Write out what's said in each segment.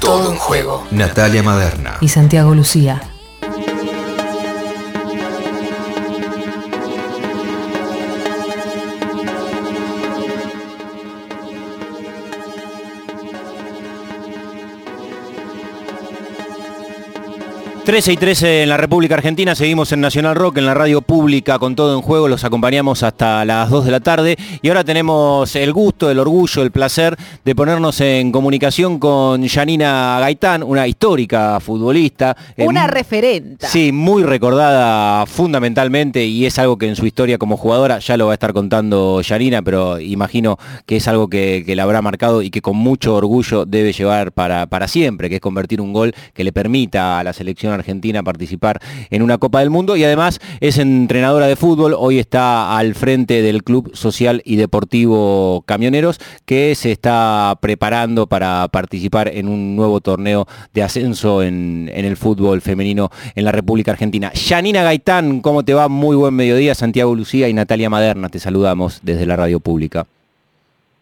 Todo en juego. Natalia Maderna. y Santiago Lucía. Trece y 13 en la República Argentina, seguimos en Nacional Rock, en la radio pública con todo en juego, los acompañamos hasta las 2 de la tarde y ahora tenemos el gusto, el orgullo, el placer de ponernos en comunicación con Janina Gaitán, una histórica futbolista. eh, Una mu- referenta. Sí, muy recordada fundamentalmente y es algo que en su historia como jugadora ya lo va a estar contando Yanina, pero imagino que es algo que, que la habrá marcado y que con mucho orgullo debe llevar para, para siempre, que es convertir un gol que le permita a la selección argentina participar en una Copa del Mundo y además es entrenadora de fútbol, hoy está al frente del Club Social y Deportivo Camioneros que se está preparando para participar en un nuevo torneo de ascenso en, en el fútbol femenino en la República Argentina. Yanina Gaitán, ¿cómo te va? Muy buen mediodía. Santiago Lucía y Natalia Maderna, te saludamos desde la radio pública.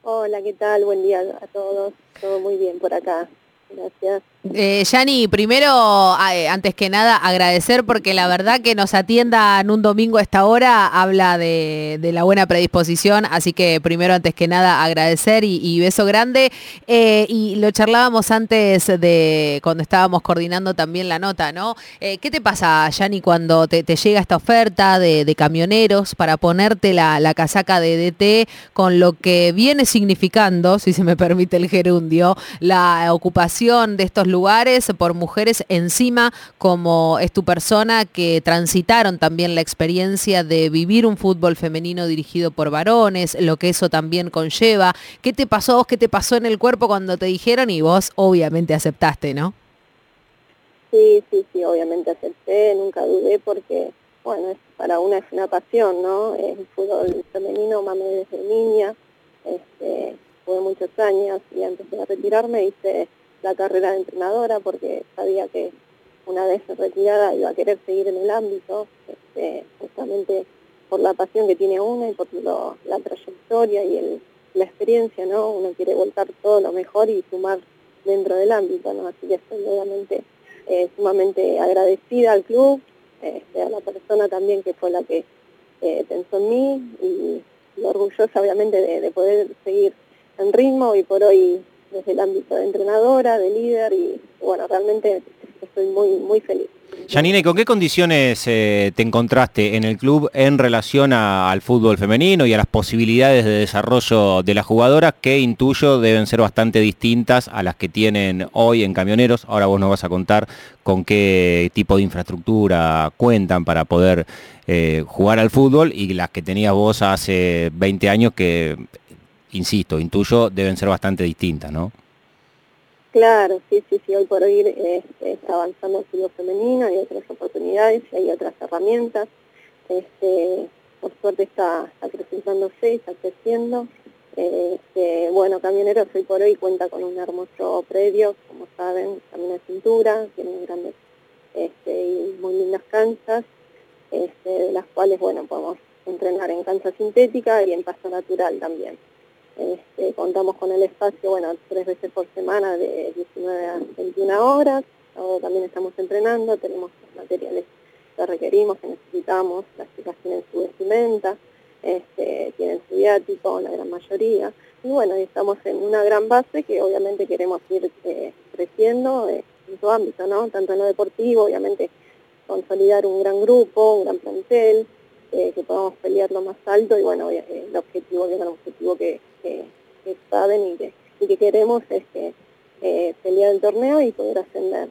Hola, ¿qué tal? Buen día a todos. Todo muy bien por acá. Gracias. Eh, Yani, primero, eh, antes que nada, agradecer porque la verdad que nos atiendan un domingo a esta hora habla de, la buena predisposición, así que primero, antes que nada, agradecer y, beso grande. Eh, y lo charlábamos antes de cuando estábamos coordinando también la nota, ¿no? ¿Qué te pasa, Yani, cuando te, llega esta oferta de, de camioneros para ponerte la, la casaca de DT con lo que viene significando, si se me permite el gerundio, la ocupación de estos lugares por mujeres encima, como es tu persona, que transitaron también la experiencia de vivir un fútbol femenino dirigido por varones, lo que eso también conlleva. ¿Qué te pasó vos? ¿Qué te pasó en el cuerpo cuando te dijeron? Y vos obviamente aceptaste, ¿no? Sí, sí, sí, obviamente acepté, nunca dudé porque, bueno, es, para una es una pasión, ¿no? El fútbol femenino, mame desde niña, este, jugué muchos años y antes de retirarme hice la carrera de entrenadora porque sabía que una vez retirada iba a querer seguir en el ámbito, este, justamente por la pasión que tiene uno y por lo- la trayectoria y el- la experiencia, ¿no? Uno quiere volcar todo lo mejor y sumar dentro del ámbito, ¿no? Así que estoy obviamente eh, sumamente agradecida al club, este, a la persona también que fue la que eh, pensó en mí y, orgullosa obviamente de poder seguir en ritmo y por hoy desde el ámbito de entrenadora, de líder y bueno, realmente estoy muy, muy feliz. Yanina, ¿y con qué condiciones eh, te encontraste en el club en relación al fútbol femenino y a las posibilidades de desarrollo de las jugadoras que intuyo deben ser bastante distintas a las que tienen hoy en camioneros? Ahora vos nos vas a contar con qué tipo de infraestructura cuentan para poder eh, jugar al fútbol y las que tenías vos hace 20 años que, insisto, intuyo deben ser bastante distintas, ¿no? Claro, sí, sí, sí, hoy por hoy eh, está avanzando el fútbol femenino, hay otras oportunidades hay otras herramientas. Este, por suerte está, está acrecentándose, está creciendo. Este, bueno, Camioneros hoy por hoy cuenta con un hermoso predio, como saben, también de cintura, tiene grandes este, y muy lindas canchas, este, de las cuales, bueno, podemos entrenar en cancha sintética y en pasto natural también. Este, contamos con el espacio, bueno, tres veces por semana de 19 a 21 horas. Ahora también estamos entrenando, tenemos los materiales que requerimos, que necesitamos. Las chicas tienen su vestimenta, este, tienen su viático, la gran mayoría. Y bueno, estamos en una gran base que obviamente queremos ir eh, creciendo eh, en su ámbito, ¿no? Tanto en lo deportivo, obviamente consolidar un gran grupo, un gran plantel, eh, que podamos pelear lo más alto y bueno, eh, el objetivo, que es el objetivo que, que- que saben y que, y que queremos es que eh, pelear el torneo y poder ascender.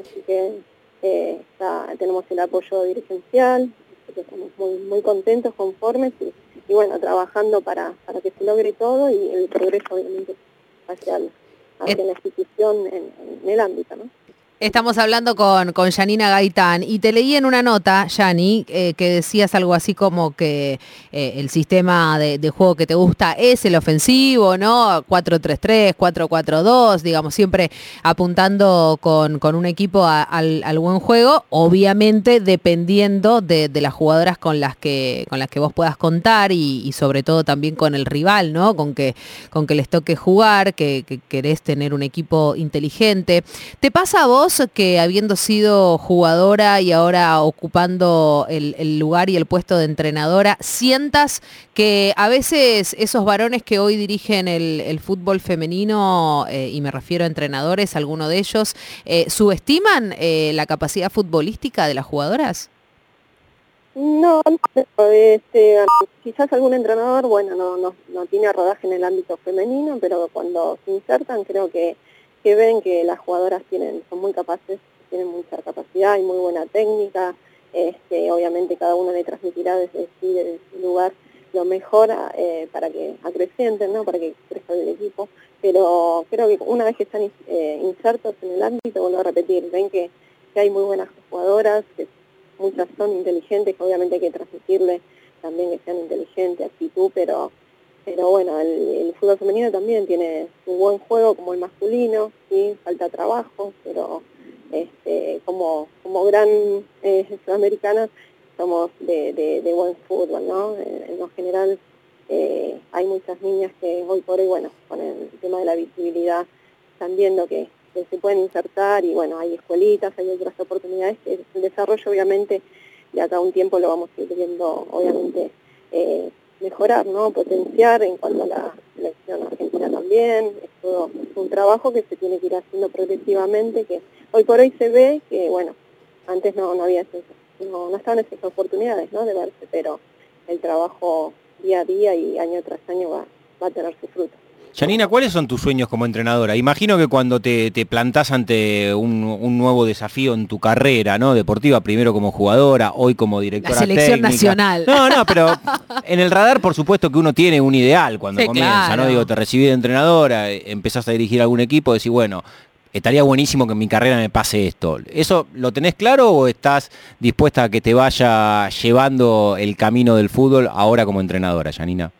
Así que eh, está- tenemos el apoyo dirigencial, que estamos muy, muy contentos, conformes y, y bueno, trabajando para, para que se logre todo y el progreso obviamente hacia, hacia la institución en, en el ámbito, ¿no? Estamos hablando con, con Janina Gaitán y te leí en una nota, Yani, eh, que decías algo así como que eh, el sistema de, juego que te gusta es el ofensivo, ¿no? 4-3-3, 4-4-2, digamos, siempre apuntando con, un equipo al, buen juego, obviamente dependiendo de, las jugadoras con las, que, con las que vos puedas contar y, sobre todo también con el rival, ¿no? Con que, con que les toque jugar, que querés tener un equipo inteligente. ¿Te pasa a vos? Que habiendo sido jugadora y ahora ocupando el, lugar y el puesto de entrenadora, sientas que a veces esos varones que hoy dirigen el, fútbol femenino, eh, y me refiero a entrenadores, algunos de ellos, eh, subestiman eh, la capacidad futbolística de las jugadoras? No, este, quizás algún entrenador, bueno, no, no, no tiene rodaje en el ámbito femenino, pero cuando se insertan creo que que ven que las jugadoras tienen, son muy capaces, tienen mucha capacidad y muy buena técnica. Este, obviamente cada uno le transmitirá desde, su lugar lo mejor eh, para que acrecienten, ¿no? para que crezca el equipo. Pero creo que una vez que están eh, insertos en el ámbito, vuelvo a repetir, ven que, que hay muy buenas jugadoras, que muchas son inteligentes, que obviamente hay que transmitirle también que sean inteligentes, actitud, pero pero bueno, el, fútbol femenino también tiene un buen juego como el masculino, sí, falta trabajo, pero este, como, como gran eh, sudamericana somos de, buen fútbol, ¿no? En, lo general eh, hay muchas niñas que hoy por hoy, bueno, con el tema de la visibilidad están viendo que, se pueden insertar y bueno, hay escuelitas, hay otras oportunidades que el desarrollo obviamente de acá a un tiempo lo vamos a ir viendo obviamente eh, mejorar, ¿no? potenciar en cuanto a la selección argentina también. Es todo un trabajo que se tiene que ir haciendo progresivamente, que hoy por hoy se ve que, bueno, antes no, no había no, no estaban esas oportunidades ¿no? de verse, pero el trabajo día a día y año tras año va, va a tener su fruto. Janina, ¿cuáles son tus sueños como entrenadora? Imagino que cuando te, te plantás ante un, nuevo desafío en tu carrera, ¿no? Deportiva, primero como jugadora, hoy como directora La selección nacional. No, no, pero en el radar, por supuesto que uno tiene un ideal cuando comienza, ¿no? Digo, te recibí de entrenadora, empezás a dirigir algún equipo, decís, bueno, estaría buenísimo que en mi carrera me pase esto. ¿Eso lo tenés claro o estás dispuesta a que te vaya llevando el camino del fútbol ahora como entrenadora, Janina?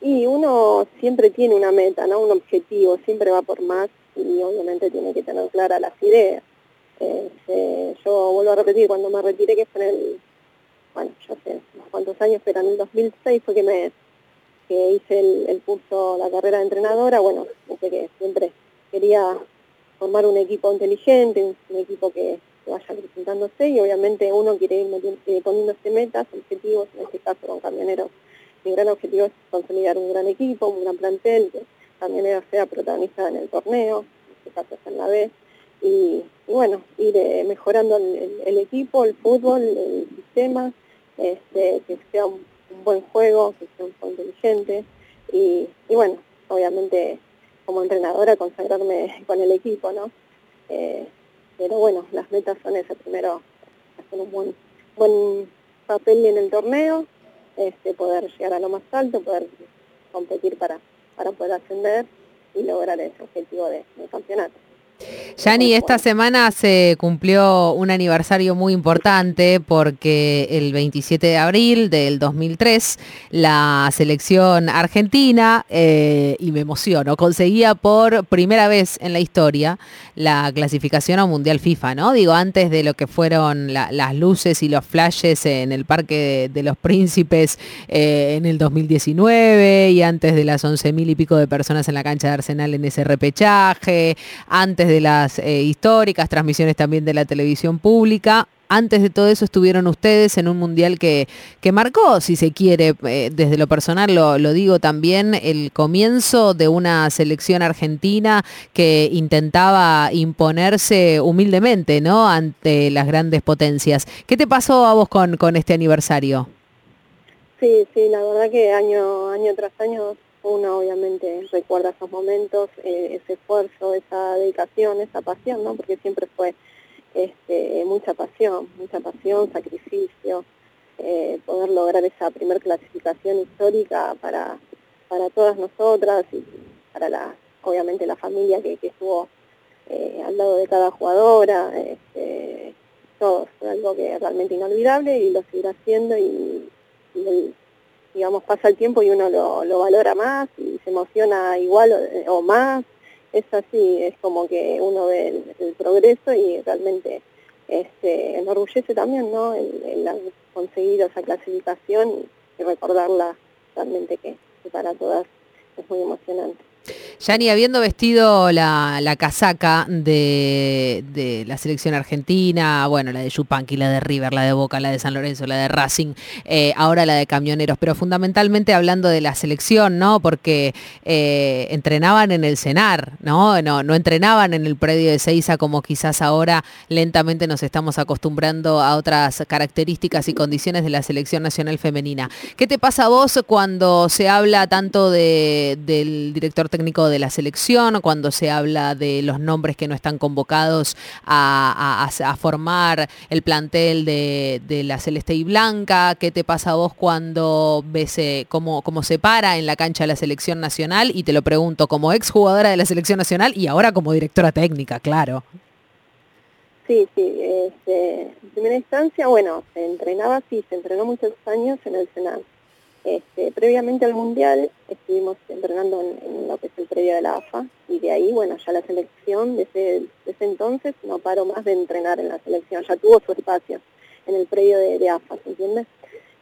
Y uno siempre tiene una meta, ¿no? Un objetivo, siempre va por más y obviamente tiene que tener claras las ideas. Este, yo vuelvo a repetir, cuando me retiré, que fue en el, bueno, yo sé, unos cuantos años, pero en el 2006 fue que me hice el, curso, la carrera de entrenadora, bueno, que siempre quería formar un equipo inteligente, un, equipo que, vaya presentándose y obviamente uno quiere ir eh, poniéndose metas, objetivos, en este caso con camioneros mi gran objetivo es consolidar un gran equipo, un gran plantel, que también sea protagonista en el torneo, en este en la vez, y, bueno, ir eh, mejorando el, equipo, el fútbol, el sistema, este, que sea un, buen juego, que sea un juego inteligente, y, bueno, obviamente como entrenadora consagrarme con el equipo, ¿no? Eh, pero bueno, las metas son esas, primero hacer un buen, buen papel en el torneo, este, poder llegar a lo más alto, poder competir para, para poder ascender y lograr ese objetivo de, del campeonato. Yani, esta semana se cumplió un aniversario muy importante porque el 27 de abril del 2003 la selección argentina, eh, y me emociono, conseguía por primera vez en la historia la clasificación a Mundial FIFA, ¿no? Digo, antes de lo que fueron las luces y los flashes en el Parque de, los Príncipes eh, en el 2019 y antes de las 11 mil y pico de personas en la cancha de Arsenal en ese repechaje, antes de las eh, históricas, transmisiones también de la televisión pública. Antes de todo eso estuvieron ustedes en un mundial que, que marcó, si se quiere, eh, desde lo personal lo, digo también, el comienzo de una selección argentina que intentaba imponerse humildemente ¿no? ante las grandes potencias. ¿Qué te pasó a vos con, con este aniversario? Sí, sí, la verdad que año, año tras año uno obviamente recuerda esos momentos, eh, ese esfuerzo, esa dedicación, esa pasión, ¿no? Porque siempre fue este, mucha pasión, mucha pasión, sacrificio, eh, poder lograr esa primer clasificación histórica para, para todas nosotras y para la, obviamente la familia que, estuvo eh, al lado de cada jugadora, este, todo, fue algo que es realmente inolvidable y lo seguirá haciendo y, digamos pasa el tiempo y uno lo, valora más y se emociona igual o, más, es así, es como que uno ve el, progreso y realmente este, enorgullece también ¿no? el, el conseguido esa clasificación y, recordarla realmente que para todas es muy emocionante. Yani, habiendo vestido la, casaca de, la selección argentina, bueno, la de Yupanqui, la de River, la de Boca, la de San Lorenzo, la de Racing, eh, ahora la de Camioneros, pero fundamentalmente hablando de la selección, ¿no? Porque eh, entrenaban en el CENAR, ¿no? ¿no? Entrenaban en el predio de Seiza como quizás ahora lentamente nos estamos acostumbrando a otras características y condiciones de la selección nacional femenina. ¿Qué te pasa a vos cuando se habla tanto del director técnico de la selección, cuando se habla de los nombres que no están convocados a, formar el plantel de, la Celeste y Blanca, ¿qué te pasa a vos cuando ves eh, cómo, cómo se para en la cancha de la selección nacional? Y te lo pregunto como exjugadora de la selección nacional y ahora como directora técnica, claro. Sí, sí, este, en primera instancia, bueno, se entrenaba, sí, se entrenó muchos años en el Senado este, previamente al Mundial estuvimos entrenando en, lo que es el predio de la AFA y de ahí, bueno, ya la selección desde, ese entonces no paró más de entrenar en la selección, ya tuvo su espacio en el predio de, AFA, ¿se entiende?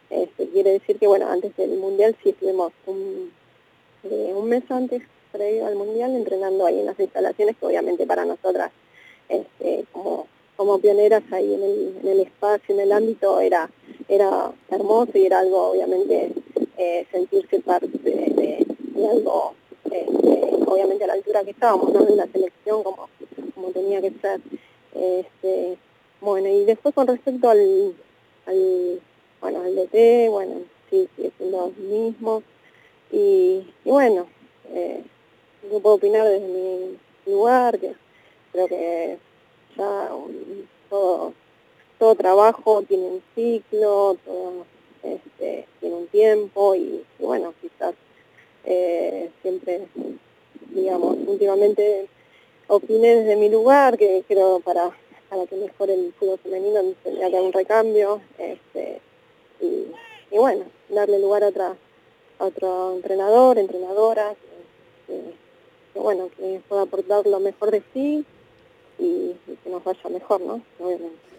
Este, quiere decir que, bueno, antes del Mundial sí estuvimos un, eh, un mes antes, previo al Mundial, entrenando ahí en las instalaciones que obviamente para nosotras, este, como, como pioneras ahí en el, en el espacio, en el ámbito, era, era hermoso y era algo obviamente eh, sentirse parte de, algo, este, obviamente a la altura que estábamos, ¿no? en la selección como, como tenía que ser. Este, bueno, y después con respecto al, al bueno, al DT, bueno, sí, sigue siendo los mismos. Y, bueno, eh, yo puedo opinar desde mi lugar, que creo que ya todo, todo trabajo tiene un ciclo, todo este, tiene un tiempo y, bueno, quizás eh, siempre, digamos, últimamente opiné desde mi lugar, que creo para, para que mejore el fútbol femenino tendría que haber un recambio, este, y, bueno, darle lugar a, otra, a otro entrenador, entrenadora, que, bueno, que pueda aportar lo mejor de sí y, y que nos vaya mejor, ¿no? Obviamente.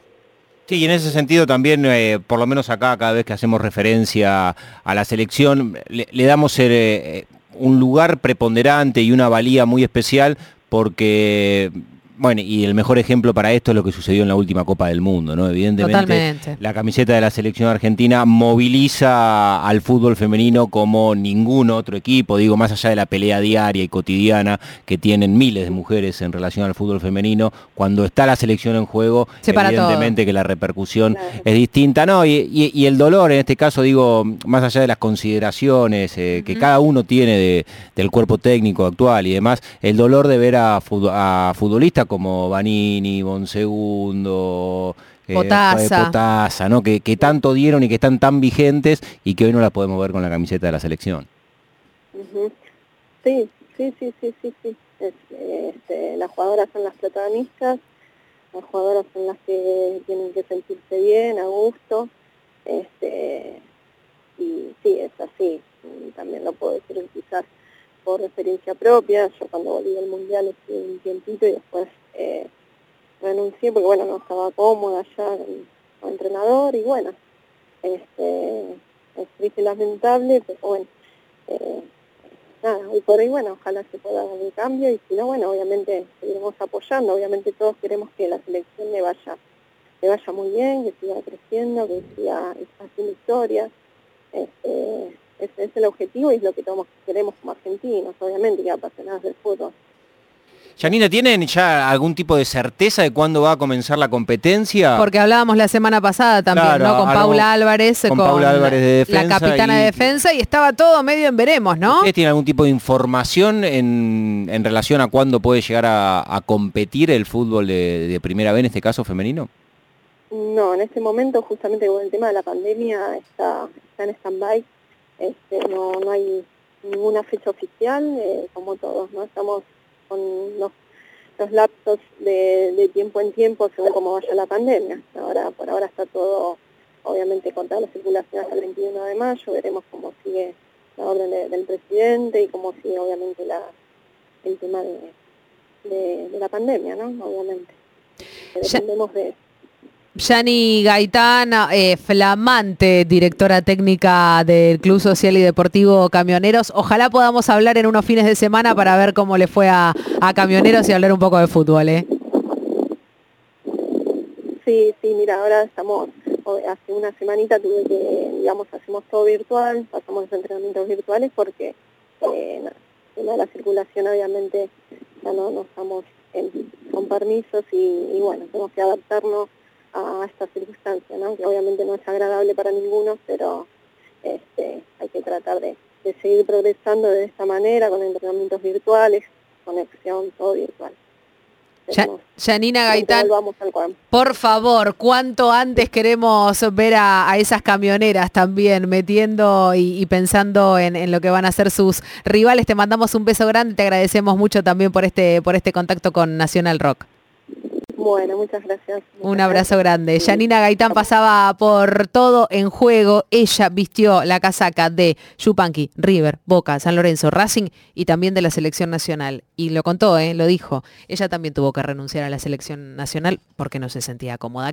Sí, y en ese sentido también, eh, por lo menos acá, cada vez que hacemos referencia a la selección, le, damos eh, eh, un lugar preponderante y una valía muy especial porque bueno, y el mejor ejemplo para esto es lo que sucedió en la última Copa del Mundo, ¿no? Evidentemente, la camiseta de la selección argentina moviliza al fútbol femenino como ningún otro equipo, digo, más allá de la pelea diaria y cotidiana que tienen miles de mujeres en relación al fútbol femenino, cuando está la selección en juego, evidentemente que la repercusión es distinta, ¿no? Y, el dolor, en este caso, digo, más allá de las consideraciones eh, que cada uno tiene del cuerpo técnico actual y demás, el dolor de ver a, a futbolistas como Vanini, Bonsegundo, eh, Potasa, ¿no? Que, tanto dieron y que están tan vigentes y que hoy no la podemos ver con la camiseta de la selección. Sí, sí, sí, sí, sí, sí. Este, las jugadoras son las protagonistas, las jugadoras son las que tienen que sentirse bien, a gusto. Este, y sí, es así. También lo puedo decir quizás por experiencia propia. Yo cuando volví al mundial estuve un tiempito y después eh, renuncié porque bueno, no estaba cómoda ya como entrenador y bueno, este, es lamentable, pero bueno, eh, nada, hoy por hoy bueno, ojalá se pueda dar un cambio y si no, bueno, obviamente seguiremos apoyando, obviamente todos queremos que la selección le vaya, le vaya muy bien, que siga creciendo, que siga haciendo historias. Este, ese es el objetivo y es lo que todos queremos como argentinos, obviamente, que apasionados del fútbol. Janina, ¿tienen ya algún tipo de certeza de cuándo va a comenzar la competencia? Porque hablábamos la semana pasada también, ¿no? Con Paula Álvarez, con, la capitana de defensa, y estaba todo medio en veremos, ¿no? ¿Ustedes tienen algún tipo de información en, relación a cuándo puede llegar a, competir el fútbol de, primera vez, en este caso femenino? No, en este momento, justamente con el tema de la pandemia, está, está en stand-by. Este, no, no hay ninguna fecha oficial, eh, como todos, ¿no? Estamos con los, estos lapsos de, tiempo en tiempo según cómo vaya la pandemia. Ahora, por ahora está todo, obviamente, contra la circulación hasta el 21 de mayo, veremos cómo sigue la orden del presidente y cómo sigue, obviamente, la, el tema de, la pandemia, ¿no? Obviamente. Dependemos de Yani Gaitán, eh, flamante directora técnica del Club Social y Deportivo Camioneros. Ojalá podamos hablar en unos fines de semana para ver cómo le fue a, Camioneros y hablar un poco de fútbol. ¿eh? Sí, sí, mira, ahora estamos, hace una semanita tuve que, digamos, hacemos todo virtual, pasamos los entrenamientos virtuales porque eh, la circulación obviamente ya no, no estamos con permisos y bueno, tenemos que adaptarnos a esta circunstancia, ¿no? que obviamente no es agradable para ninguno, pero este, hay que tratar de, seguir progresando de esta manera, con entrenamientos virtuales, conexión, todo virtual. Janina Gaitán, por favor, cuánto antes queremos ver a, esas camioneras también metiendo y, pensando en, en, lo que van a ser sus rivales. Te mandamos un beso grande, te agradecemos mucho también por este, por este contacto con Nacional Rock. Bueno, muchas gracias. Un abrazo grande. Janina Gaitán pasaba por todo en juego. Ella vistió la casaca de Yupanqui, River, Boca, San Lorenzo, Racing y también de la selección nacional. Y lo contó, ¿eh? lo dijo. Ella también tuvo que renunciar a la selección nacional porque no se sentía cómoda.